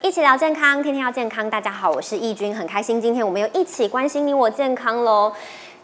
一起聊健康，天天要健康。大家好，我是易君，很开心今天我们又一起关心你我健康喽。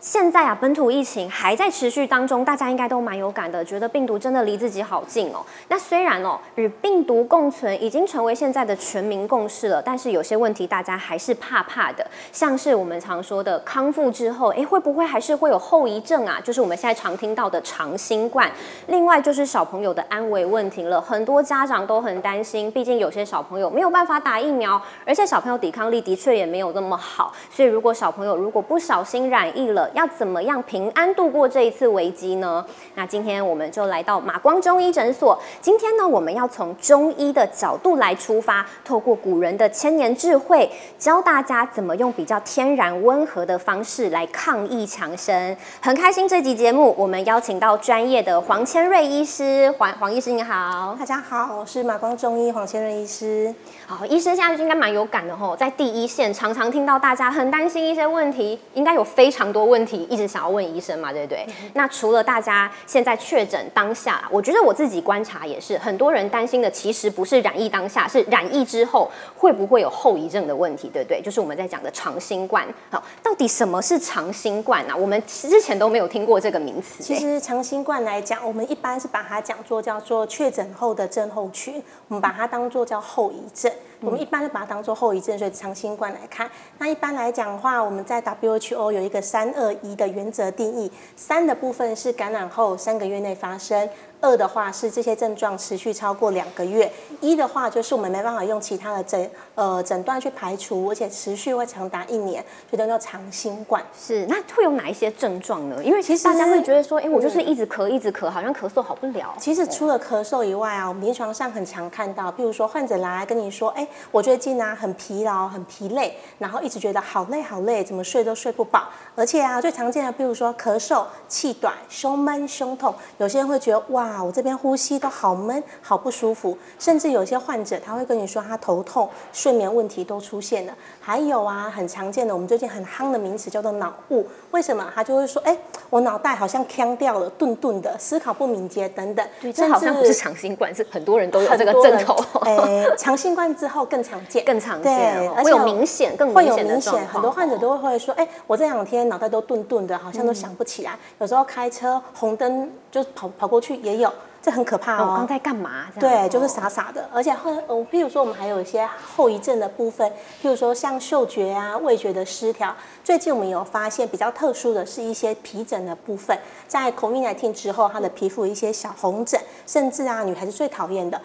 现在啊，本土疫情还在持续当中，大家应该都蛮有感的，觉得病毒真的离自己好近哦。那虽然哦，与病毒共存已经成为现在的全民共识了，但是有些问题大家还是怕怕的，像是我们常说的康复之后，哎，会不会还是会有后遗症啊？就是我们现在常听到的长新冠。另外就是小朋友的安危问题了，很多家长都很担心，毕竟有些小朋友没有办法打疫苗，而且小朋友抵抗力的确也没有那么好，所以如果小朋友如果不小心染疫了，要怎么样平安度过这一次危机呢？那今天我们就来到马光中医诊所。今天呢，我们要从中医的角度来出发，透过古人的千年智慧，教大家怎么用比较天然温和的方式来抗疫强身。很开心这集节目，我们邀请到专业的黄千瑞医师。黄黄医师你好，大家好，我是马光中医黄千瑞医师。好，医生现在应该蛮有感的吼，在第一线常常听到大家很担心一些问题，应该有非常多问题一直。想要问医生嘛，对不对？那除了大家现在确诊当下，我觉得我自己观察也是，很多人担心的其实不是染疫当下，是染疫之后会不会有后遗症的问题，对不对？就是我们在讲的长新冠。好，到底什么是长新冠呢？我们之前都没有听过这个名词。其实长新冠来讲，我们一般是把它讲作叫做确诊后的症候群，我们把它当做叫后遗症。我们一般就把它当做后遗症，所以长新冠来看。那一般来讲的话，我们在 WHO 有一个三二一的原则定义，三的部分是感染后三个月内发生。二的话是这些症状持续超过两个月，一的话就是我们没办法用其他的诊呃诊断去排除，而且持续会长达一年，就叫做长新冠。是，那会有哪一些症状呢？因为其实大家会觉得说，哎，我就是一直咳一直咳，好像咳嗽好不了。其实除了咳嗽以外啊，我们临床上很常看到，比如说患者来跟你说，哎，我最近啊很疲劳、很疲累，然后一直觉得好累好累，怎么睡都睡不饱，而且啊最常见的，比如说咳嗽、气短、胸闷、胸痛，有些人会觉得哇。我这边呼吸都好闷，好不舒服，甚至有些患者他会跟你说他头痛，睡眠问题都出现了。还有啊，很常见的，我们最近很夯的名词叫做脑雾。为什么？他就会说，哎，我脑袋好像腔掉了，顿顿的，思考不敏捷等等。对，这好像不是长新冠，是很多人都有这个症头。哎，长新冠之后更常见，更常见，会有明显，更会有明显。很多患者都会说，哎，我这两天脑袋都顿顿的，好像都想不起来。有时候开车红灯就跑跑过去也有。这很可怕哦！我刚在干嘛？对，就是傻傻的。而且后，呃，譬如说，我们还有一些后遗症的部分，譬如说像嗅觉啊、味觉的失调。最近我们有发现比较特殊的是一些皮疹的部分，在 COVID-19 之后，它的皮肤一些小红疹，甚至啊，女孩子最讨厌的。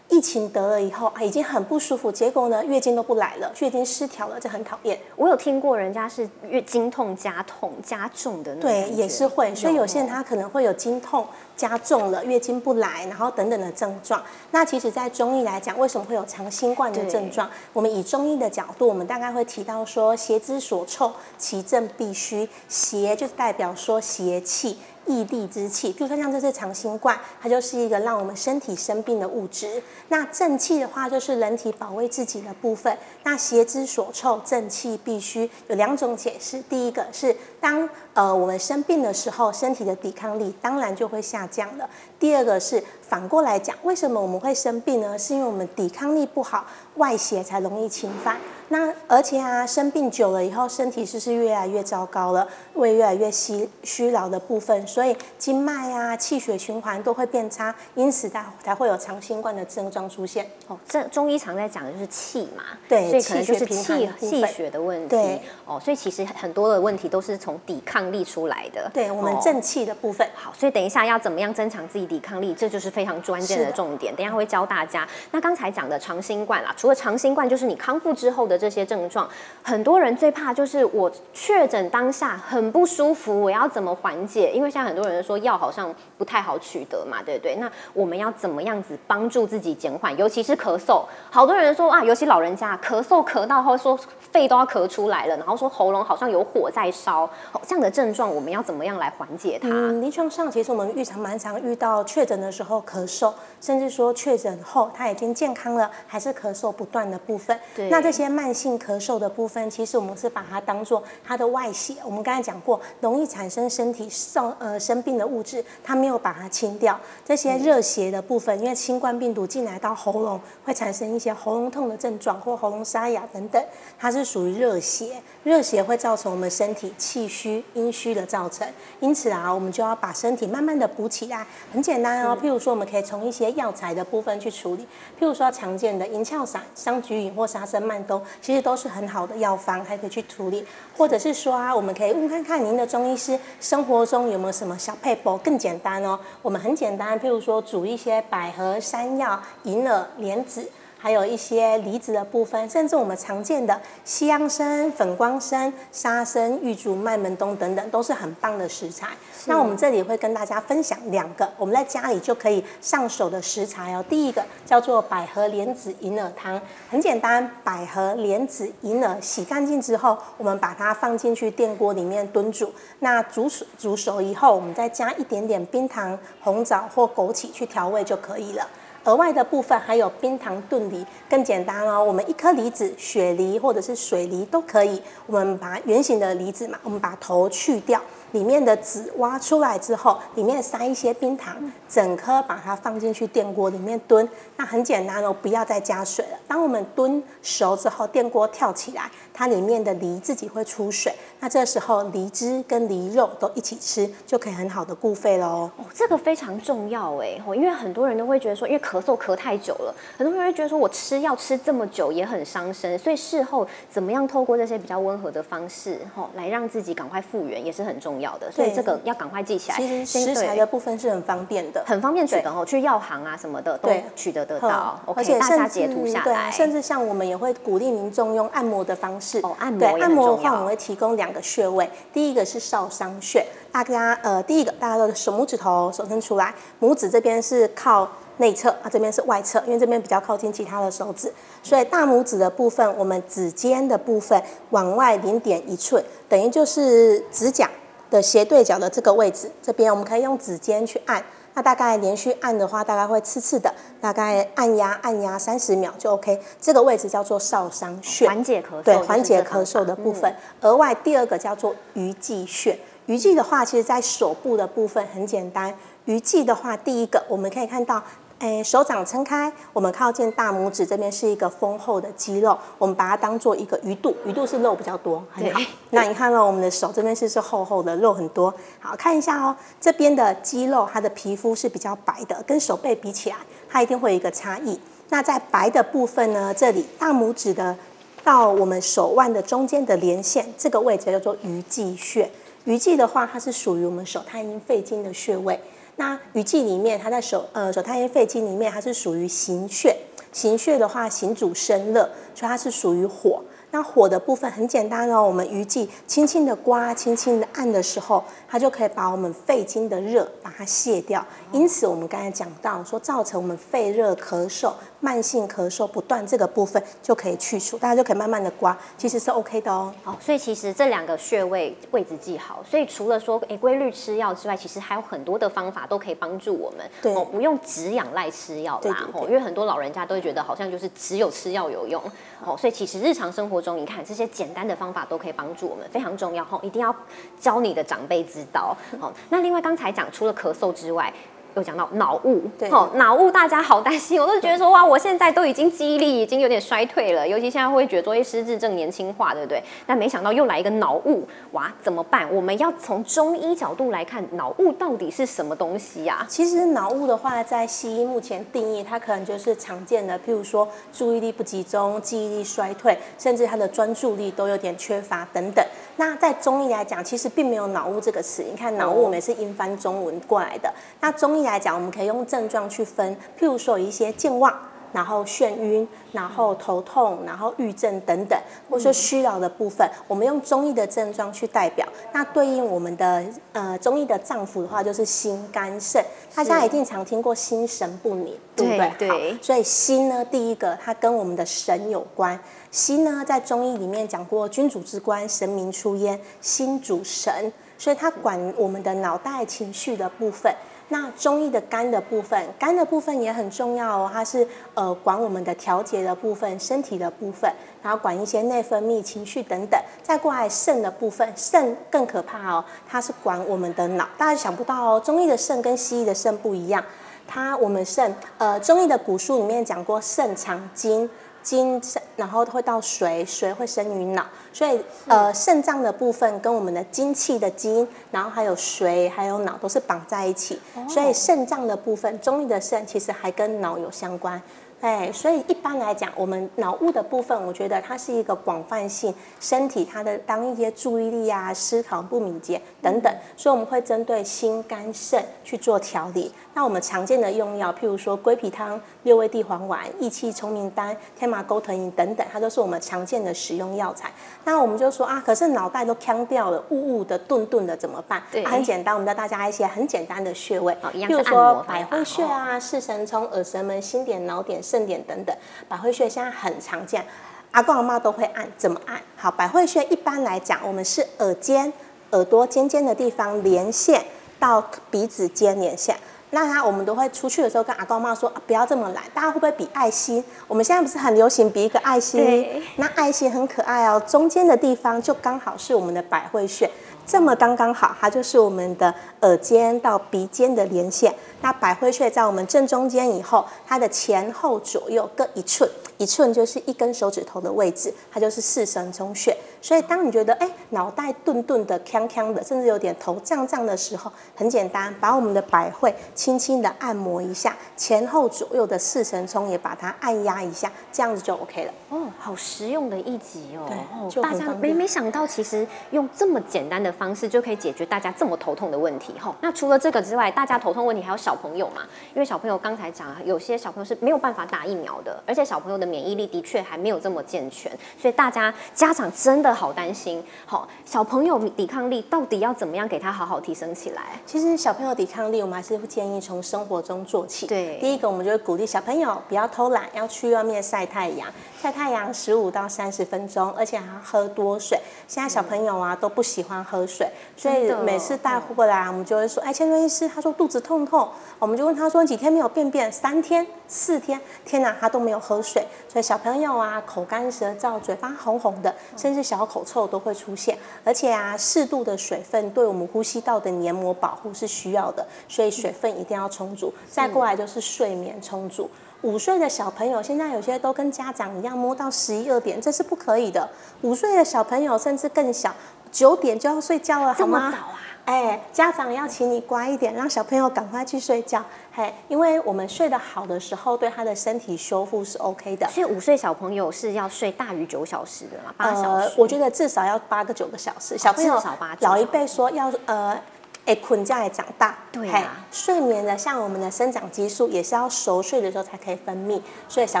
疫情得了以后啊，已经很不舒服，结果呢，月经都不来了，月经失调了，这很讨厌。我有听过人家是月经痛加痛加重的那，对，也是会。所以有些人他可能会有经痛加重了，月经不来，然后等等的症状。那其实，在中医来讲，为什么会有长新冠的症状？我们以中医的角度，我们大概会提到说，邪之所臭，其症必虚。邪就是代表说邪气。异地之气，比如说像这次长新冠，它就是一个让我们身体生病的物质。那正气的话，就是人体保卫自己的部分。那邪之所臭，正气必须有两种解释。第一个是当呃我们生病的时候，身体的抵抗力当然就会下降了。第二个是反过来讲，为什么我们会生病呢？是因为我们抵抗力不好，外邪才容易侵犯。那而且啊，生病久了以后，身体是不是越来越糟糕了？胃越来越虚虚劳的部分，所以经脉啊、气血循环都会变差，因此才才会有长新冠的症状出现。哦，这中医常在讲的就是气嘛，对，所以可能就是气气血的问题。对，哦，所以其实很多的问题都是从抵抗力出来的。对，我们正气的部分。好，所以等一下要怎么样增强自己抵抗力，这就是非常关键的重点。等一下会教大家。那刚才讲的长新冠啦，除了长新冠，就是你康复之后的。这些症状，很多人最怕就是我确诊当下很不舒服，我要怎么缓解？因为现在很多人说药好像不太好取得嘛，对不对？那我们要怎么样子帮助自己减缓？尤其是咳嗽，好多人说啊，尤其老人家咳嗽咳到后说肺都要咳出来了，然后说喉咙好像有火在烧，这样的症状我们要怎么样来缓解它？嗯临床上其实我们日常蛮常遇到到确诊的时候咳嗽，甚至说确诊后他已经健康了，还是咳嗽不断的部分。对那这些慢性咳嗽的部分，其实我们是把它当做它的外邪。我们刚才讲过，容易产生身体上呃生病的物质，它没有把它清掉。这些热邪的部分，因为新冠病毒进来到喉咙，会产生一些喉咙痛的症状或喉咙沙哑等等，它是属于热邪。热邪会造成我们身体气虚、阴虚的造成，因此啊，我们就要把身体慢慢的补起来。很简单哦，譬如说，我们可以从一些药材的部分去处理，譬如说常见的银翘散、桑菊饮或沙参曼冬，其实都是很好的药方，还可以去处理。或者是说啊，我们可以问看看您的中医师生活中有没有什么小配博更简单哦。我们很简单，譬如说煮一些百合、山药、银耳、莲子。还有一些离子的部分，甚至我们常见的西洋参、粉光参、沙参、玉竹、麦门冬等等，都是很棒的食材。那我们这里会跟大家分享两个我们在家里就可以上手的食材哦。第一个叫做百合莲子银耳汤，很简单，百合莲子银耳洗干净之后，我们把它放进去电锅里面炖煮。那煮熟煮熟以后，我们再加一点点冰糖、红枣或枸杞去调味就可以了。额外的部分还有冰糖炖梨，更简单哦。我们一颗梨子，雪梨或者是水梨都可以。我们把圆形的梨子嘛，我们把头去掉，里面的籽挖出来之后，里面塞一些冰糖，整颗把它放进去电锅里面炖。那很简单哦，不要再加水了。当我们炖熟之后，电锅跳起来，它里面的梨自己会出水。那这时候梨汁跟梨肉都一起吃，就可以很好的固肺喽。哦，这个非常重要哎，因为很多人都会觉得说，因为咳嗽咳太久了，很多人会觉得说我吃药吃这么久也很伤身，所以事后怎么样透过这些比较温和的方式，吼，来让自己赶快复原也是很重要的。所以这个要赶快记起来。其实食材的部分是很方便的，很方便取得哦，去药行啊什么的都取得得到。而且大家截图下来，甚至像我们也会鼓励民众用按摩的方式。哦，按摩对按摩的话，我们会提供两个穴位，第一个是少商穴，大家呃，第一个大家的手拇指头手伸出来，拇指这边是靠。内侧啊，这边是外侧，因为这边比较靠近其他的手指，所以大拇指的部分，我们指尖的部分往外零点一寸，等于就是指甲的斜对角的这个位置。这边我们可以用指尖去按，那大概连续按的话，大概会刺刺的，大概按压按压三十秒就 OK。这个位置叫做少商穴，缓解咳嗽，对，缓解咳嗽的部分。额外第二个叫做鱼际穴，鱼际的话，其实在手部的部分很简单。鱼际的话，第一个我们可以看到。哎，手掌撑开，我们靠近大拇指这边是一个丰厚的肌肉，我们把它当做一个鱼肚，鱼肚是肉比较多，很好。那你看到我们的手这边是是厚厚的肉很多，好看一下哦。这边的肌肉，它的皮肤是比较白的，跟手背比起来，它一定会有一个差异。那在白的部分呢，这里大拇指的到我们手腕的中间的连线，这个位置叫做鱼际穴。鱼际的话，它是属于我们手太阴肺经的穴位。那鱼际里面，它在手呃手太阴肺经里面，它是属于行穴。行穴的话，行主生热，所以它是属于火。那火的部分很简单哦，我们鱼际轻轻的刮、轻轻的按的时候，它就可以把我们肺经的热把它卸掉。因此，我们刚才讲到说，造成我们肺热咳嗽。慢性咳嗽不断这个部分就可以去除，大家就可以慢慢的刮，其实是 OK 的哦。好，所以其实这两个穴位位置记好，所以除了说诶规律吃药之外，其实还有很多的方法都可以帮助我们，对，不用只仰赖吃药啦。哦，因为很多老人家都会觉得好像就是只有吃药有用，哦，所以其实日常生活中，你看这些简单的方法都可以帮助我们，非常重要哦，一定要教你的长辈知道。好，那另外刚才讲除了咳嗽之外。有讲到脑雾，对，好，脑雾大家好担心，我都觉得说哇，我现在都已经记忆力已经有点衰退了，尤其现在会觉得说哎，失智症年轻化，对不对？但没想到又来一个脑雾，哇，怎么办？我们要从中医角度来看，脑雾到底是什么东西呀？其实脑雾的话，在西医目前定义，它可能就是常见的，譬如说注意力不集中、记忆力衰退，甚至他的专注力都有点缺乏等等。那在中医来讲，其实并没有脑雾这个词。你看脑雾，我们是英翻中文过来的。那中医来讲，我们可以用症状去分，譬如说有一些健忘。然后眩晕，然后头痛，然后郁症等等，或者说虚劳的部分，我们用中医的症状去代表。那对应我们的呃中医的脏腑的话，就是心肝肾。大家一定常听过心神不宁，对不对？对。所以心呢，第一个它跟我们的神有关。心呢，在中医里面讲过，君主之官，神明出焉，心主神，所以它管我们的脑袋情绪的部分。那中医的肝的部分，肝的部分也很重要哦，它是呃管我们的调节的部分，身体的部分，然后管一些内分泌、情绪等等。再过来肾的部分，肾更可怕哦，它是管我们的脑。大家想不到哦，中医的肾跟西医的肾不一样，它我们肾呃中医的古书里面讲过，肾藏精。精，然后会到髓，髓会生于脑，所以呃肾脏的部分跟我们的精气的精，然后还有髓，还有脑都是绑在一起，所以肾脏的部分，中医的肾其实还跟脑有相关。对，所以一般来讲，我们脑雾的部分，我觉得它是一个广泛性身体它的当一些注意力啊、思考不敏捷等等，所以我们会针对心肝肾去做调理。那我们常见的用药，譬如说归脾汤、六味地黄丸、益气聪明丹、天麻钩藤饮等等，它都是我们常见的使用药材。那我们就说啊，可是脑袋都腔掉了，雾雾的、顿顿的，怎么办？对，很简单，我们教大家一些很简单的穴位，譬如说百会穴啊、四神聪、耳神门、心点、脑点。肾点等等，百会穴现在很常见，阿公阿妈都会按，怎么按？好，百会穴一般来讲，我们是耳尖、耳朵尖尖的地方连线到鼻子尖连线。那他我们都会出去的时候跟阿公阿妈说，不要这么懒。大家会不会比爱心？我们现在不是很流行比一个爱心？那爱心很可爱哦，中间的地方就刚好是我们的百会穴。这么刚刚好，它就是我们的耳尖到鼻尖的连线。那百会穴在我们正中间以后，它的前后左右各一寸，一寸就是一根手指头的位置，它就是四神中穴。所以当你觉得哎脑袋顿顿的、呛呛的，甚至有点头胀胀的时候，很简单，把我们的百会轻轻的按摩一下，前后左右的四神聪也把它按压一下，这样子就 OK 了。哦，好实用的一集哦。对，大家没没想到，其实用这么简单的方式就可以解决大家这么头痛的问题。哈，那除了这个之外，大家头痛问题还有小朋友嘛？因为小朋友刚才讲，有些小朋友是没有办法打疫苗的，而且小朋友的免疫力的确还没有这么健全，所以大家家长真的好担心。好，小朋友抵抗力到底要怎么样给他好好提升起来？其实小朋友抵抗力，我们还是建议从生活中做起。对，第一个我们就会鼓励小朋友不要偷懒，要去外面晒太阳。晒太阳十五到三十分钟，而且还要喝多水。现在小朋友啊都不喜欢喝水，所以每次带过来，我们就会说：“哎，千瑞医师，他说肚子痛痛。”我们就问他说：“几天没有便便？三天、四天？天哪，他都没有喝水。”所以小朋友啊，口干舌燥，嘴巴红红的，甚至小口臭都会出现。而且啊，适度的水分对我们呼吸道的黏膜保护是需要的，所以水分一定要充足。再过来就是睡眠充足。五岁的小朋友现在有些都跟家长一样摸到十一二点，这是不可以的。五岁的小朋友甚至更小，九点就要睡觉了，好吗？早啊！哎，家长要请你乖一点，让小朋友赶快去睡觉。嘿，因为我们睡得好的时候，对他的身体修复是 OK 的。所以五岁小朋友是要睡大于九小时的嘛？八小时？我觉得至少要八个九个小时。小朋友老一辈说要呃。哎，困觉也长大，对啊，睡眠的像我们的生长激素也是要熟睡的时候才可以分泌，所以小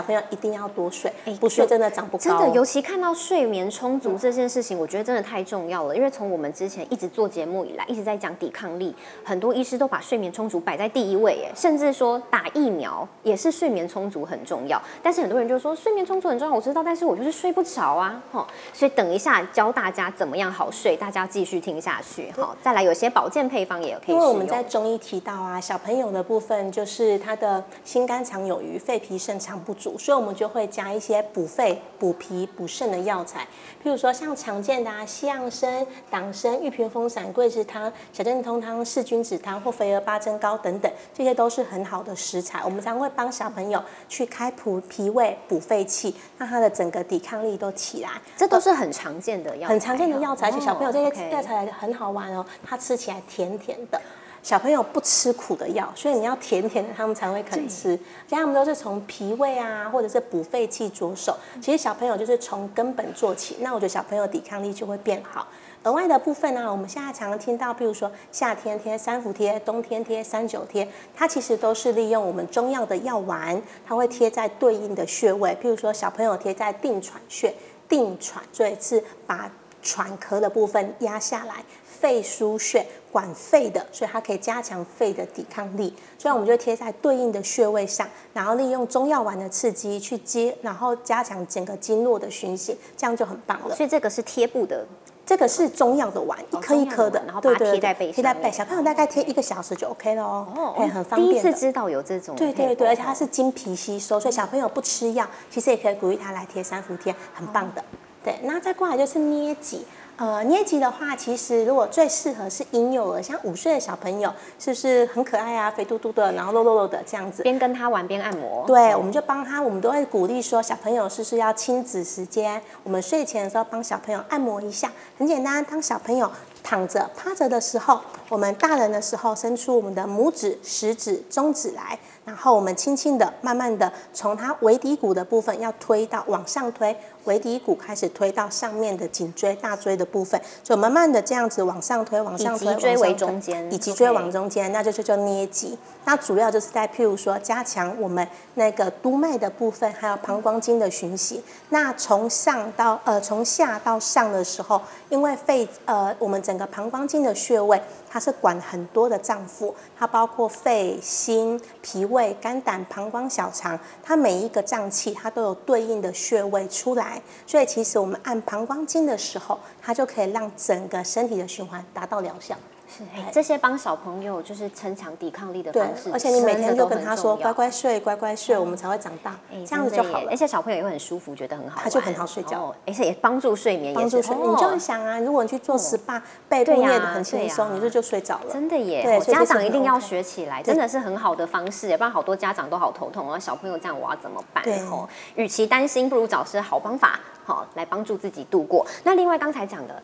朋友一定要多睡，不睡真的长不高。真的，尤其看到睡眠充足这件事情，我觉得真的太重要了。因为从我们之前一直做节目以来，一直在讲抵抗力，很多医师都把睡眠充足摆在第一位，哎，甚至说打疫苗也是睡眠充足很重要。但是很多人就说睡眠充足很重要，我知道，但是我就是睡不着啊，哈。所以等一下教大家怎么样好睡，大家继续听下去，好，再来有些保健配方也可以。因为我们在中医提到啊，小朋友的部分就是他的心肝肠有余，肺脾肾肠不足，所以我们就会加一些补肺、补脾、补肾的药材，譬如说像常见的啊，西洋参、党参、玉屏风散、桂枝汤、小正通汤、四君子汤或肥儿八珍糕等等，这些都是很好的食材。我们常会帮小朋友去开补脾胃、补肺气，让他的整个抵抗力都起来。这都是很常见的药，很常见的药材。而且小朋友这些药材很好玩哦，它吃起来甜甜甜的。小朋友不吃苦的药，所以你要甜甜的，他们才会肯吃。像他们都是从脾胃啊，或者是补肺气着手。其实小朋友就是从根本做起，那我觉得小朋友抵抗力就会变好。额外的部分呢，我们现在常常听到，比如说夏天贴三伏贴，冬天贴三九贴，它其实都是利用我们中药的药丸，它会贴在对应的穴位。譬如说小朋友贴在定喘穴，定喘，所以是把喘咳的部分压下来。肺腧穴管肺的，所以它可以加强肺的抵抗力。所以我们就贴在对应的穴位上，然后利用中药丸的刺激去接，然后加强整个经络的循行，这样就很棒了。所以这个是贴布的这个是中药的丸，一颗一颗的，然后把它贴在背上，贴在背，小朋友大概贴一个小时就 OK 了哦，哎，很方便。第一次知道有这种，对对对，而且它是经皮吸收，所以小朋友不吃药，其实也可以鼓励他来贴三伏贴，很棒的。对，那再过来就是捏脊。呃，捏脊的话，其实如果最适合是婴幼儿，像五岁的小朋友，是不是很可爱啊，肥嘟嘟的，然后肉肉肉的这样子，边跟他玩边按摩。对，我们就帮他，我们都会鼓励说，小朋友是不是要亲子时间？我们睡前的时候帮小朋友按摩一下，很简单。当小朋友躺着、趴着的时候，我们大人的时候伸出我们的拇指、食指、中指来。然后我们轻轻的、慢慢的从它尾骶骨的部分要推到往上推，尾骶骨开始推到上面的颈椎、大椎的部分，就慢慢的这样子往上推、往上推，以脊椎为中间，以脊椎往中间，那就是叫捏脊。那主要就是在譬如说加强我们那个督脉的部分，还有膀胱经的循行。那从上到呃从下到上的时候，因为肺呃我们整个膀胱经的穴位。它是管很多的脏腑，它包括肺、心、脾胃、肝胆、膀胱、小肠，它每一个脏器它都有对应的穴位出来，所以其实我们按膀胱经的时候，它就可以让整个身体的循环达到疗效。是，这些帮小朋友就是增强抵抗力的方式，而且你每天就跟他说乖乖睡，乖乖睡，我们才会长大，这样子就好了。而且小朋友也会很舒服，觉得很好，他就很好睡觉，而且也帮助睡眠，帮助睡。你就想啊，如果你去做 SPA，背部练的很轻松，你就就睡着了。真的耶，家长一定要学起来，真的是很好的方式，不然好多家长都好头痛啊，小朋友这样我要怎么办？哦，与其担心，不如找些好方法，好来帮助自己度过。那另外刚才讲的。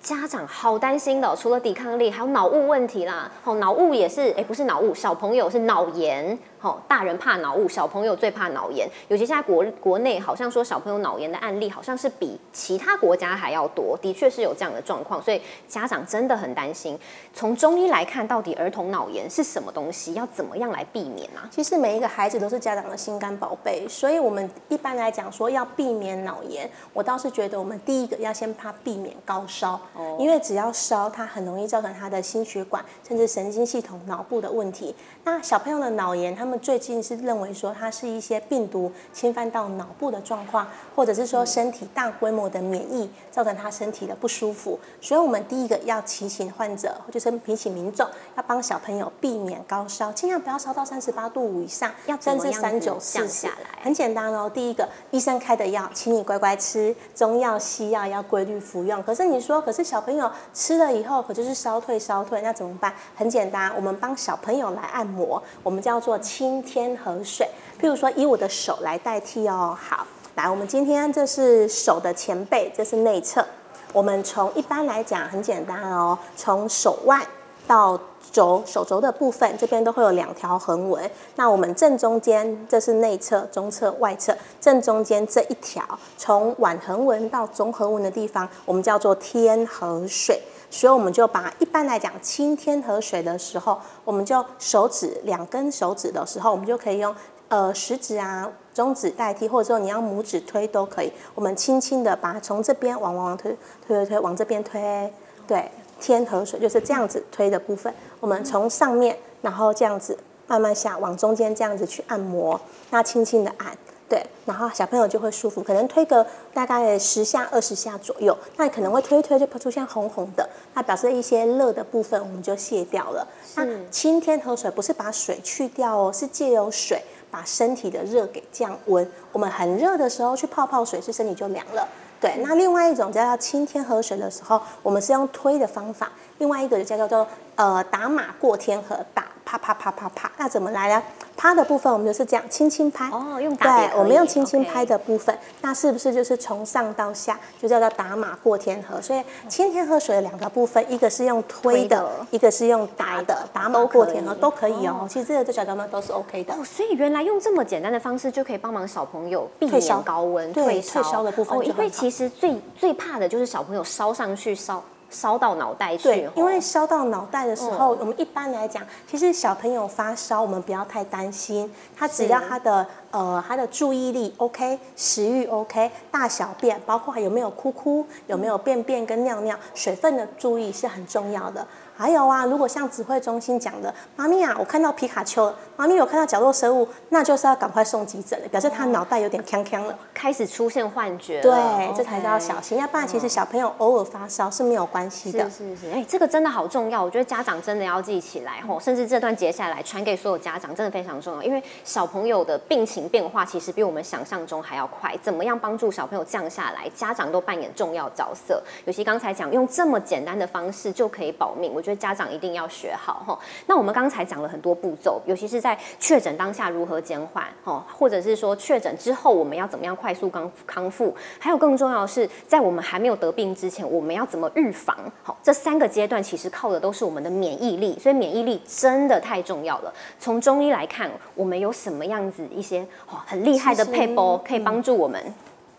家长好担心的，除了抵抗力，还有脑雾问题啦。哦，脑雾也是，哎，不是脑雾，小朋友是脑炎。好，大人怕脑雾，小朋友最怕脑炎。尤其现在国国内好像说小朋友脑炎的案例好像是比其他国家还要多，的确是有这样的状况，所以家长真的很担心。从中医来看，到底儿童脑炎是什么东西？要怎么样来避免呢？其实每一个孩子都是家长的心肝宝贝，所以我们一般来讲说要避免脑炎，我倒是觉得我们第一个要先怕避免高烧，因为只要烧，它很容易造成他的心血管甚至神经系统、脑部的问题。那小朋友的脑炎，他们最近是认为说它是一些病毒侵犯到脑部的状况，或者是说身体大规模的免疫造成他身体的不舒服。所以，我们第一个要提醒患者，就是提醒民众，要帮小朋友避免高烧，尽量不要烧到三十八度五以上，要甚至三九四下来。很简单哦，第一个，医生开的药，请你乖乖吃，中药西药要规律服用。可是你说，可是小朋友吃了以后，可就是烧退烧退，那怎么办？很简单，我们帮小朋友来按摩。我们叫做清天河水，譬如说以我的手来代替哦。好，来，我们今天这是手的前背，这是内侧。我们从一般来讲很简单哦，从手腕到轴手肘的部分，这边都会有两条横纹。那我们正中间这是内侧、中侧、外侧，正中间这一条，从腕横纹到中横纹的地方，我们叫做天河水。所以我们就把一般来讲清天河水的时候，我们就手指两根手指的时候，我们就可以用呃食指啊、中指代替，或者说你要拇指推都可以。我们轻轻的把它从这边往往推推推推往这边推，对，天河水就是这样子推的部分。我们从上面然后这样子慢慢下往中间这样子去按摩，那轻轻的按。对，然后小朋友就会舒服，可能推个大概十下、二十下左右，那可能会推一推就出现红红的，那表示一些热的部分我们就卸掉了。那清天河水不是把水去掉哦，是借由水把身体的热给降温。我们很热的时候去泡泡水，是身体就凉了。对，那另外一种叫做清天河水的时候，我们是用推的方法，另外一个就叫做呃打马过天河，打啪啪啪啪啪，那怎么来呢？啪的部分我们就是这样轻轻拍哦，用打对，我们用轻轻拍的部分，那是不是就是从上到下就叫做打马过天河？所以清天河水的两个部分，一个是用推的，一个是用打的，打马过天河都可以哦。其实这个对小朋友们都是 OK 的哦。所以原来用这么简单的方式就可以帮忙小朋友避免高温退烧的部分，因为其实最最怕的就是小朋友烧上去烧。烧到脑袋去，因为烧到脑袋的时候，我们一般来讲，其实小朋友发烧，我们不要太担心，他只要他的呃他的注意力 OK，食欲 OK，大小便包括有没有哭哭，有没有便便跟尿尿，水分的注意是很重要的。还有啊，如果像指挥中心讲的，妈咪啊，我看到皮卡丘了，妈咪有看到角落生物，那就是要赶快送急诊了，表示他脑袋有点锵锵了，开始出现幻觉。对，这才叫小心。要不然其实小朋友偶尔发烧是没有关系的。是是是，哎，这个真的好重要，我觉得家长真的要记起来吼，甚至这段接下来传给所有家长，真的非常重要，因为小朋友的病情变化其实比我们想象中还要快。怎么样帮助小朋友降下来？家长都扮演重要角色。尤其刚才讲用这么简单的方式就可以保命，我觉得家长一定要学好哈。那我们刚才讲了很多步骤，尤其是在确诊当下如何减缓哈，或者是说确诊之后我们要怎么样快速康康复，还有更重要的是在我们还没有得病之前，我们要怎么预防？好，这三个阶段其实靠的都是我们的免疫力，所以免疫力真的太重要了。从中医来看，我们有什么样子一些哦很厉害的配包可以帮助我们？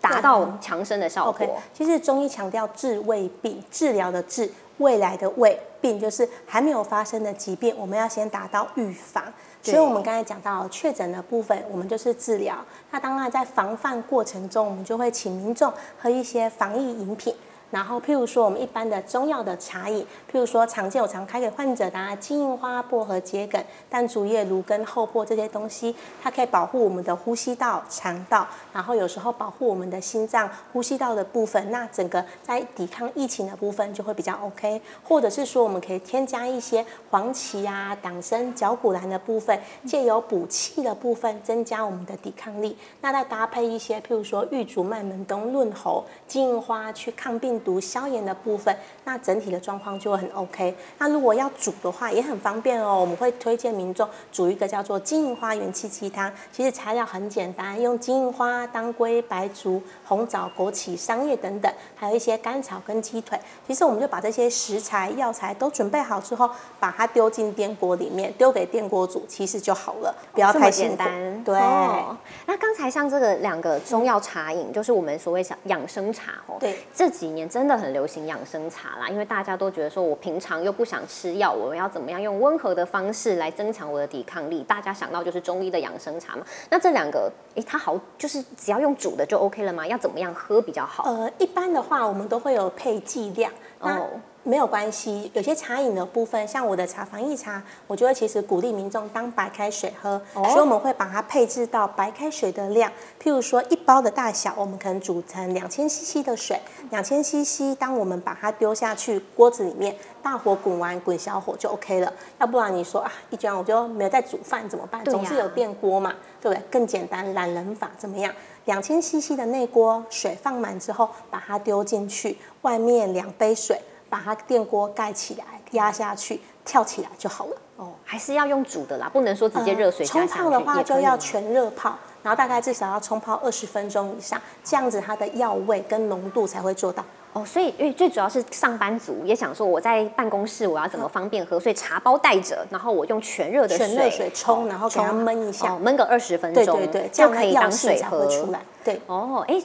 达到强身的效果。其实中医强调治未病，治疗的治，未来的未病就是还没有发生的疾病，我们要先达到预防。所以我们刚才讲到确诊的部分，我们就是治疗。那当然在防范过程中，我们就会请民众喝一些防疫饮品。然后，譬如说我们一般的中药的茶饮，譬如说常见我常开给患者的金银花、薄荷、桔梗、淡竹叶、芦根、厚朴这些东西，它可以保护我们的呼吸道、肠道，然后有时候保护我们的心脏、呼吸道的部分。那整个在抵抗疫情的部分就会比较 OK。或者是说我们可以添加一些黄芪啊、党参、绞股蓝的部分，借由补气的部分增加我们的抵抗力。那再搭配一些譬如说玉竹、麦门冬、润喉、金银花去抗病。毒消炎的部分，那整体的状况就会很 OK。那如果要煮的话，也很方便哦。我们会推荐民众煮一个叫做金银花元气鸡汤。其实材料很简单，用金银花、当归、白术、红枣、枸杞、桑叶等等，还有一些甘草跟鸡腿。其实我们就把这些食材药材都准备好之后，把它丢进电锅里面，丢给电锅煮，其实就好了。不要太简单。对。那刚才像这个两个中药茶饮，就是我们所谓养生茶哦。对。这几年真的很流行养生茶啦，因为大家都觉得说我平常又不想吃药，我要怎么样用温和的方式来增强我的抵抗力？大家想到就是中医的养生茶嘛。那这两个，哎，它好，就是只要用煮的就 OK 了吗？要怎么样喝比较好？呃，一般的话，我们都会有配剂量。哦。没有关系，有些茶饮的部分，像我的茶防疫茶，我觉得其实鼓励民众当白开水喝，所以我们会把它配置到白开水的量，譬如说一包的大小，我们可能煮成两千 CC 的水，两千 CC，当我们把它丢下去锅子里面，大火滚完，滚小火就 OK 了。要不然你说啊，一卷我就没有在煮饭怎么办？总是有电锅嘛，对不对？更简单，懒人法怎么样？两千 CC 的内锅水放满之后，把它丢进去，外面两杯水。把它电锅盖起来，压下去，跳起来就好了。哦，还是要用煮的啦，不能说直接热水冲泡的话，就要全热泡，然后大概至少要冲泡二十分钟以上，这样子它的药味跟浓度才会做到。哦，所以因为最主要是上班族也想说我在办公室我要怎么方便喝，所以茶包带着，然后我用全热的全热水冲，然后给它焖一下，焖个二十分钟，对对对，这样可以当水喝出来。对，哦，哎。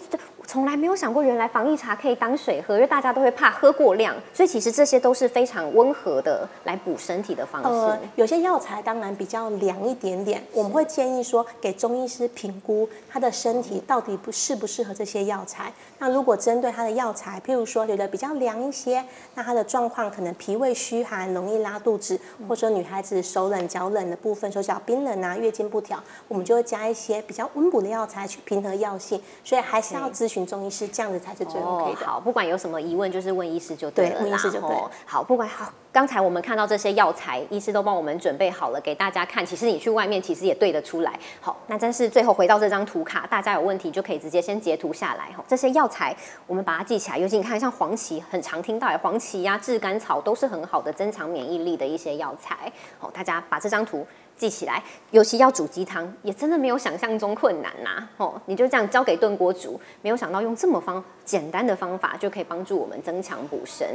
从来没有想过，原来防疫茶可以当水喝，因为大家都会怕喝过量，所以其实这些都是非常温和的来补身体的方式。呃，有些药材当然比较凉一点点，我们会建议说给中医师评估他的身体到底不适不适合这些药材。那如果针对他的药材，譬如说觉得比较凉一些，那他的状况可能脾胃虚寒，容易拉肚子，或者说女孩子手冷脚冷的部分，手脚冰冷啊，月经不调，我们就会加一些比较温补的药材去平衡药性。所以还是要咨询。中医师这样子才是最 OK 的。好，不管有什么疑问，就是问医师就对了。问医师就对。好，不管好，刚才我们看到这些药材，医师都帮我们准备好了给大家看。其实你去外面其实也对得出来。好，那真是最后回到这张图卡，大家有问题就可以直接先截图下来。哈，这些药材我们把它记起来。尤其你看，像黄芪，很常听到，黄芪呀、炙甘草都是很好的增强免疫力的一些药材。好，大家把这张图。记起来，尤其要煮鸡汤，也真的没有想象中困难呐。哦，你就这样交给炖锅煮，没有想到用这么方简单的方法就可以帮助我们增强补身。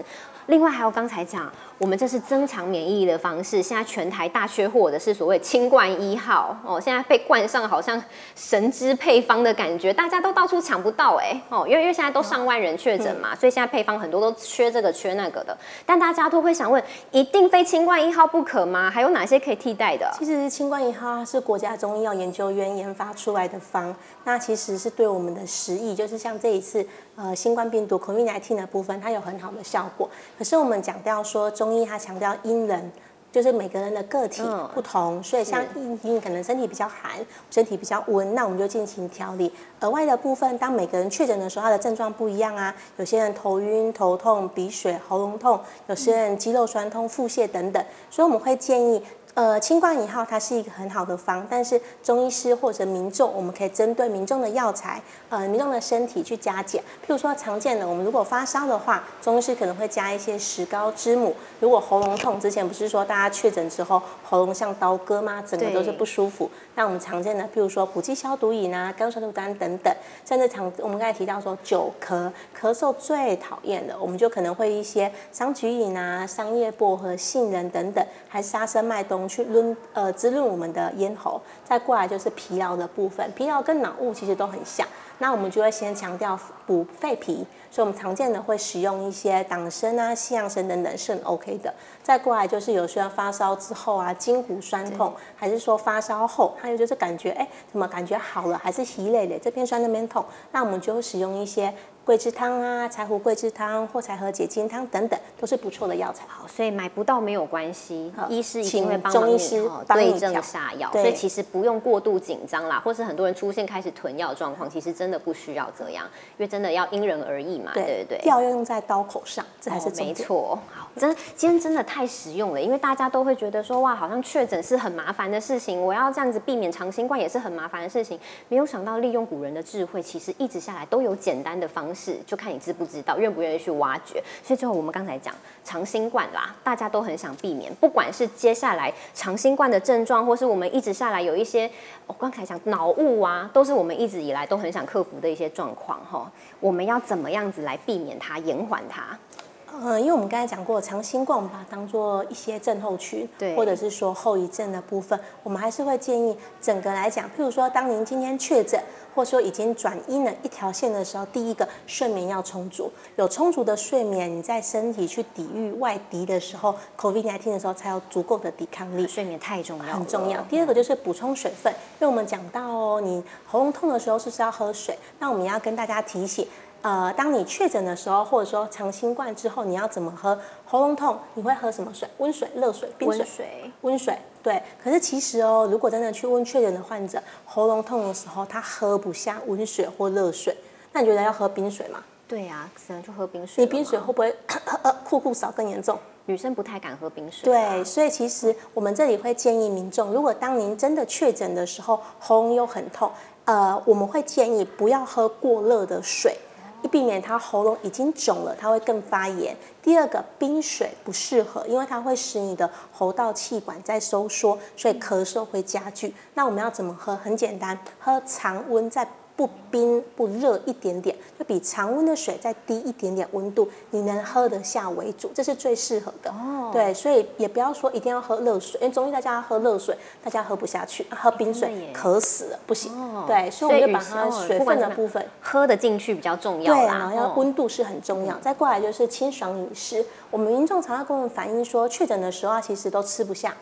另外还有刚才讲，我们这是增强免疫力的方式。现在全台大缺货的是所谓清冠一号哦，现在被冠上好像神之配方的感觉，大家都到处抢不到哎哦，因为因为现在都上万人确诊嘛，所以现在配方很多都缺这个缺那个的。但大家都会想问，一定非清冠一号不可吗？还有哪些可以替代的？实清冠一号是国家中医药研究院研发出来的方，那其实是对我们的食疫，就是像这一次呃新冠病毒 COVID-19 的部分，它有很好的效果。可是我们讲到说中医，它强调因人。就是每个人的个体不同，所以像你可能身体比较寒，身体比较温，那我们就进行调理。额外的部分，当每个人确诊的时候，他的症状不一样啊。有些人头晕、头痛、鼻水、喉咙痛；有些人肌肉酸痛、腹泻等等。所以我们会建议。呃，清冠一号它是一个很好的方，但是中医师或者民众，我们可以针对民众的药材，呃，民众的身体去加减。譬如说常见的，我们如果发烧的话，中医师可能会加一些石膏、知母。如果喉咙痛，之前不是说大家确诊之后喉咙像刀割吗？整个都是不舒服。那我们常见的，譬如说补气消毒饮啊、甘酸度丹等等，甚至常我们刚才提到说久咳，咳嗽最讨厌的，我们就可能会一些桑菊饮啊、桑叶薄荷、杏仁等等，还是沙参麦冬。去润呃滋润我们的咽喉，再过来就是疲劳的部分，疲劳跟脑雾其实都很像，那我们就会先强调补肺脾，所以我们常见的会使用一些党参啊、西洋参等等是很 OK 的。再过来就是有时候发烧之后啊，筋骨酸痛，还是说发烧后，还有就是感觉哎怎么感觉好了，还是疲累的，这边酸那边痛，那我们就会使用一些。桂枝汤啊，柴胡桂枝汤或柴和解金汤等等，都是不错的药材。好，所以买不到没有关系，医师一定会帮中医师对症下药。所以其实不用过度紧张啦，或是很多人出现开始囤药状况，其实真的不需要这样，因为真的要因人而异嘛。对对对，药要用在刀口上，这还是没错。好，真今天真的太实用了，因为大家都会觉得说哇，好像确诊是很麻烦的事情，我要这样子避免长新冠也是很麻烦的事情。没有想到利用古人的智慧，其实一直下来都有简单的方式。就看你知不知道，愿不愿意去挖掘。所以最后我们刚才讲长新冠啦，大家都很想避免，不管是接下来长新冠的症状，或是我们一直下来有一些，我刚才讲脑雾啊，都是我们一直以来都很想克服的一些状况哈。我们要怎么样子来避免它，延缓它？嗯，因为我们刚才讲过，长新冠我们把它当做一些症候群，对，或者是说后遗症的部分，我们还是会建议整个来讲，譬如说，当您今天确诊，或者说已经转阴了一条线的时候，第一个睡眠要充足，有充足的睡眠，你在身体去抵御外敌的时候，COVID-19 的时候才有足够的抵抗力。睡眠太重要，很重要。第二个就是补充水分，因为我们讲到哦，你喉咙痛的时候是不是要喝水？那我们要跟大家提醒。呃，当你确诊的时候，或者说长新冠之后，你要怎么喝？喉咙痛，你会喝什么水？温水、热水、冰水？温水。对。可是其实哦，如果真的去问确诊的患者，喉咙痛的时候，他喝不下温水或热水，那你觉得要喝冰水吗？对呀，只能就喝冰水。你冰水会不会酷酷少更严重？女生不太敢喝冰水。对，所以其实我们这里会建议民众，如果当您真的确诊的时候，喉咙又很痛，呃，我们会建议不要喝过热的水。一避免它喉咙已经肿了，它会更发炎。第二个，冰水不适合，因为它会使你的喉道气管在收缩，所以咳嗽会加剧。那我们要怎么喝？很简单，喝常温在。不冰不热一点点，就比常温的水再低一点点温度，你能喝得下为主，这是最适合的。哦，对，所以也不要说一定要喝热水，因为中医大家喝热水，大家喝不下去，喝冰水渴死了，不行。对，所以我们就把它水分的部分喝得进去比较重要。对，然后要温度是很重要。再过来就是清爽饮食，我们民众常常跟我们反映说，确诊的时候其实都吃不下。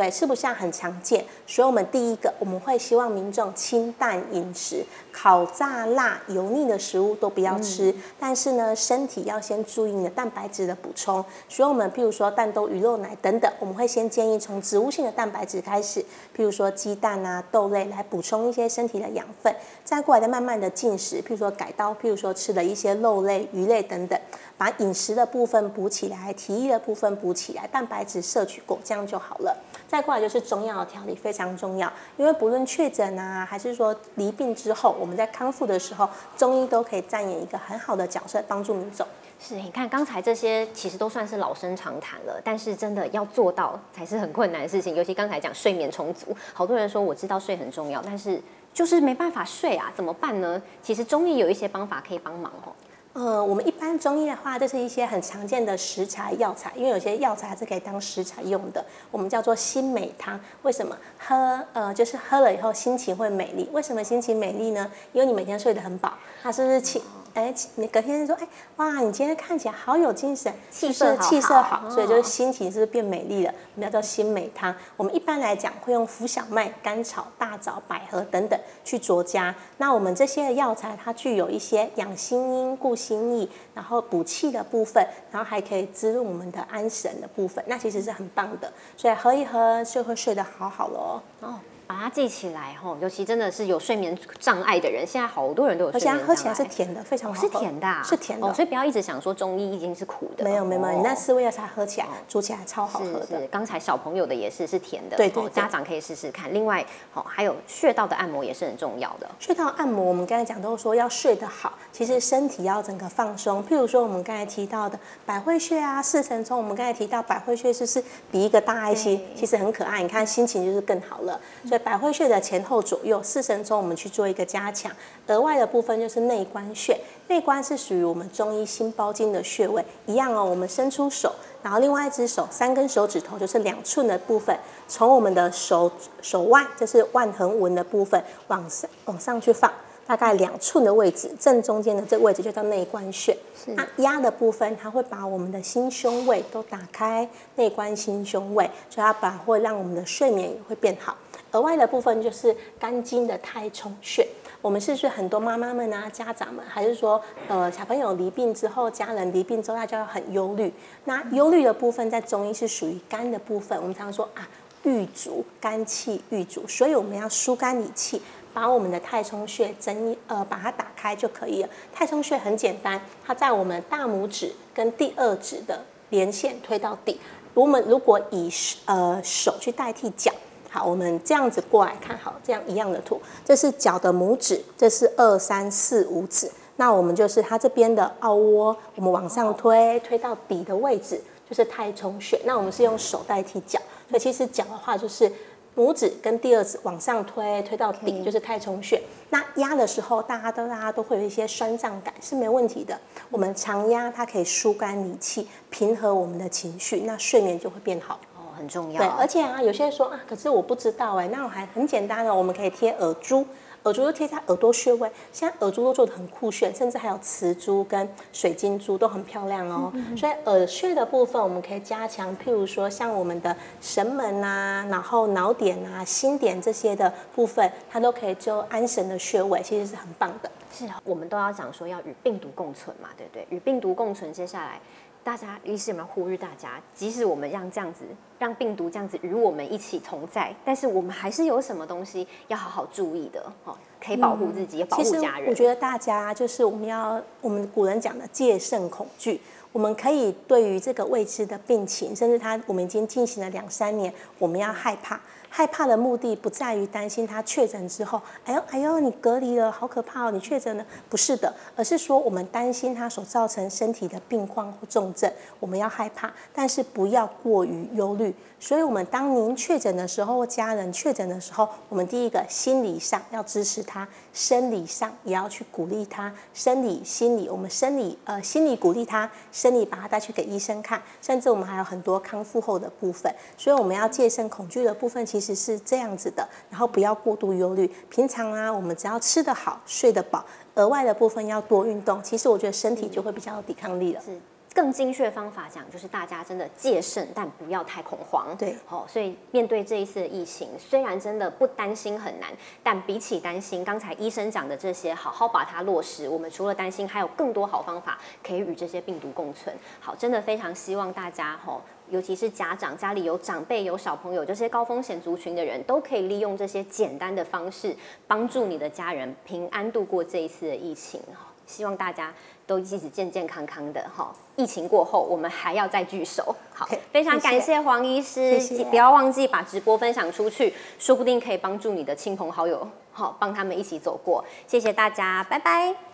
对，吃不下很常见，所以我们第一个我们会希望民众清淡饮食，烤炸辣油腻的食物都不要吃。但是呢，身体要先注意你的蛋白质的补充。所以我们譬如说蛋豆、鱼肉奶等等，我们会先建议从植物性的蛋白质开始，譬如说鸡蛋啊、豆类来补充一些身体的养分，再过来再慢慢的进食，譬如说改刀，譬如说吃的一些肉类、鱼类等等，把饮食的部分补起来，体力的部分补起来，蛋白质摄取够，这样就好了。再过来就是中药调理非常重要，因为不论确诊啊，还是说离病之后，我们在康复的时候，中医都可以扮演一个很好的角色，帮助你走。是，你看刚才这些其实都算是老生常谈了，但是真的要做到才是很困难的事情。尤其刚才讲睡眠充足，好多人说我知道睡很重要，但是就是没办法睡啊，怎么办呢？其实中医有一些方法可以帮忙哦。呃，我们一般中医的话，这是一些很常见的食材药材，因为有些药材是可以当食材用的。我们叫做心美汤，为什么喝？呃，就是喝了以后心情会美丽。为什么心情美丽呢？因为你每天睡得很饱，它是不是气哎，你隔天说，哎，哇，你今天看起来好有精神，气色气色好，所以就是心情是不是变美丽了？我们叫做心美汤。我们一般来讲会用浮小麦、甘草、大枣、百合等等去酌加。那我们这些药材它具有一些养心阴、固心意，然后补气的部分，然后还可以滋润我们的安神的部分，那其实是很棒的。所以喝一喝就会睡得好好了哦。把它记起来吼，尤其真的是有睡眠障碍的人，现在好多人都有睡眠障碍。喝起来是甜的，非常好。是甜的，是甜的，所以不要一直想说中医已经是苦的。没有没有，你那四味药茶喝起来煮起来超好喝的。刚才小朋友的也是是甜的，对对，家长可以试试看。另外，好还有穴道的按摩也是很重要的。穴道按摩，我们刚才讲都是说要睡得好，其实身体要整个放松。譬如说我们刚才提到的百会穴啊、四神聪，我们刚才提到百会穴就是比一个大爱心，其实很可爱。你看心情就是更好了。所以百会穴的前。后左右四神中，我们去做一个加强。额外的部分就是内关穴，内关是属于我们中医心包经的穴位，一样哦。我们伸出手，然后另外一只手三根手指头就是两寸的部分，从我们的手手腕，就是腕横纹的部分往上往上去放，大概两寸的位置，正中间的这个位置就叫内关穴。那压的部分，它会把我们的心胸位都打开，内关心胸位，所以它把会让我们的睡眠也会变好。额外的部分就是肝经的太冲穴，我们是不是很多妈妈们啊、家长们，还是说呃小朋友离病之后，家人离病之后，他就要很忧虑。那忧虑的部分在中医是属于肝的部分，我们常说啊郁阻肝气郁阻，所以我们要疏肝理气，把我们的太冲穴增呃把它打开就可以了。太冲穴很简单，它在我们大拇指跟第二指的连线推到底。我们如果以呃手去代替脚。好，我们这样子过来看，好，这样一样的图，这是脚的拇指，这是二三四五指，那我们就是它这边的凹窝，我们往上推，推到底的位置就是太冲穴。那我们是用手代替脚，所以其实脚的话就是拇指跟第二指往上推，推到底就是太冲穴。那压的时候，大家都大家都会有一些酸胀感，是没问题的。我们常压，它可以疏肝理气，平和我们的情绪，那睡眠就会变好。很重要，对，而且啊，有些人说啊，可是我不知道哎，那我还很简单的，我们可以贴耳珠，耳珠就贴在耳朵穴位，现在耳珠都做的很酷炫，甚至还有瓷珠跟水晶珠都很漂亮哦。所以耳穴的部分我们可以加强，譬如说像我们的神门啊，然后脑点啊、心点这些的部分，它都可以做安神的穴位，其实是很棒的。是啊，我们都要讲说要与病毒共存嘛，对不对？与病毒共存，接下来。大家，医师有没有呼吁大家？即使我们让这样子，让病毒这样子与我们一起同在，但是我们还是有什么东西要好好注意的，哦，可以保护自己，也保护家人。我觉得大家就是我们要，我们古人讲的戒慎恐惧。我们可以对于这个未知的病情，甚至它我们已经进行了两三年，我们要害怕。害怕的目的不在于担心他确诊之后，哎呦哎呦，你隔离了，好可怕哦！你确诊了，不是的，而是说我们担心他所造成身体的病况或重症，我们要害怕，但是不要过于忧虑。所以，我们当您确诊的时候，家人确诊的时候，我们第一个心理上要支持他，生理上也要去鼓励他。生理、心理，我们生理呃心理鼓励他，生理把他带去给医生看，甚至我们还有很多康复后的部分。所以，我们要戒慎恐惧的部分其实是这样子的，然后不要过度忧虑。平常啊，我们只要吃得好、睡得饱，额外的部分要多运动，其实我觉得身体就会比较有抵抗力了。更精确方法讲，就是大家真的戒慎，但不要太恐慌。对，好，所以面对这一次的疫情，虽然真的不担心很难，但比起担心，刚才医生讲的这些，好好把它落实。我们除了担心，还有更多好方法可以与这些病毒共存。好，真的非常希望大家，吼，尤其是家长家里有长辈、有小朋友这些高风险族群的人，都可以利用这些简单的方式，帮助你的家人平安度过这一次的疫情。希望大家都一直健健康康的哈！疫情过后，我们还要再聚首。好，非常感谢黄医师，不要忘记把直播分享出去，说不定可以帮助你的亲朋好友，好帮他们一起走过。谢谢大家，拜拜。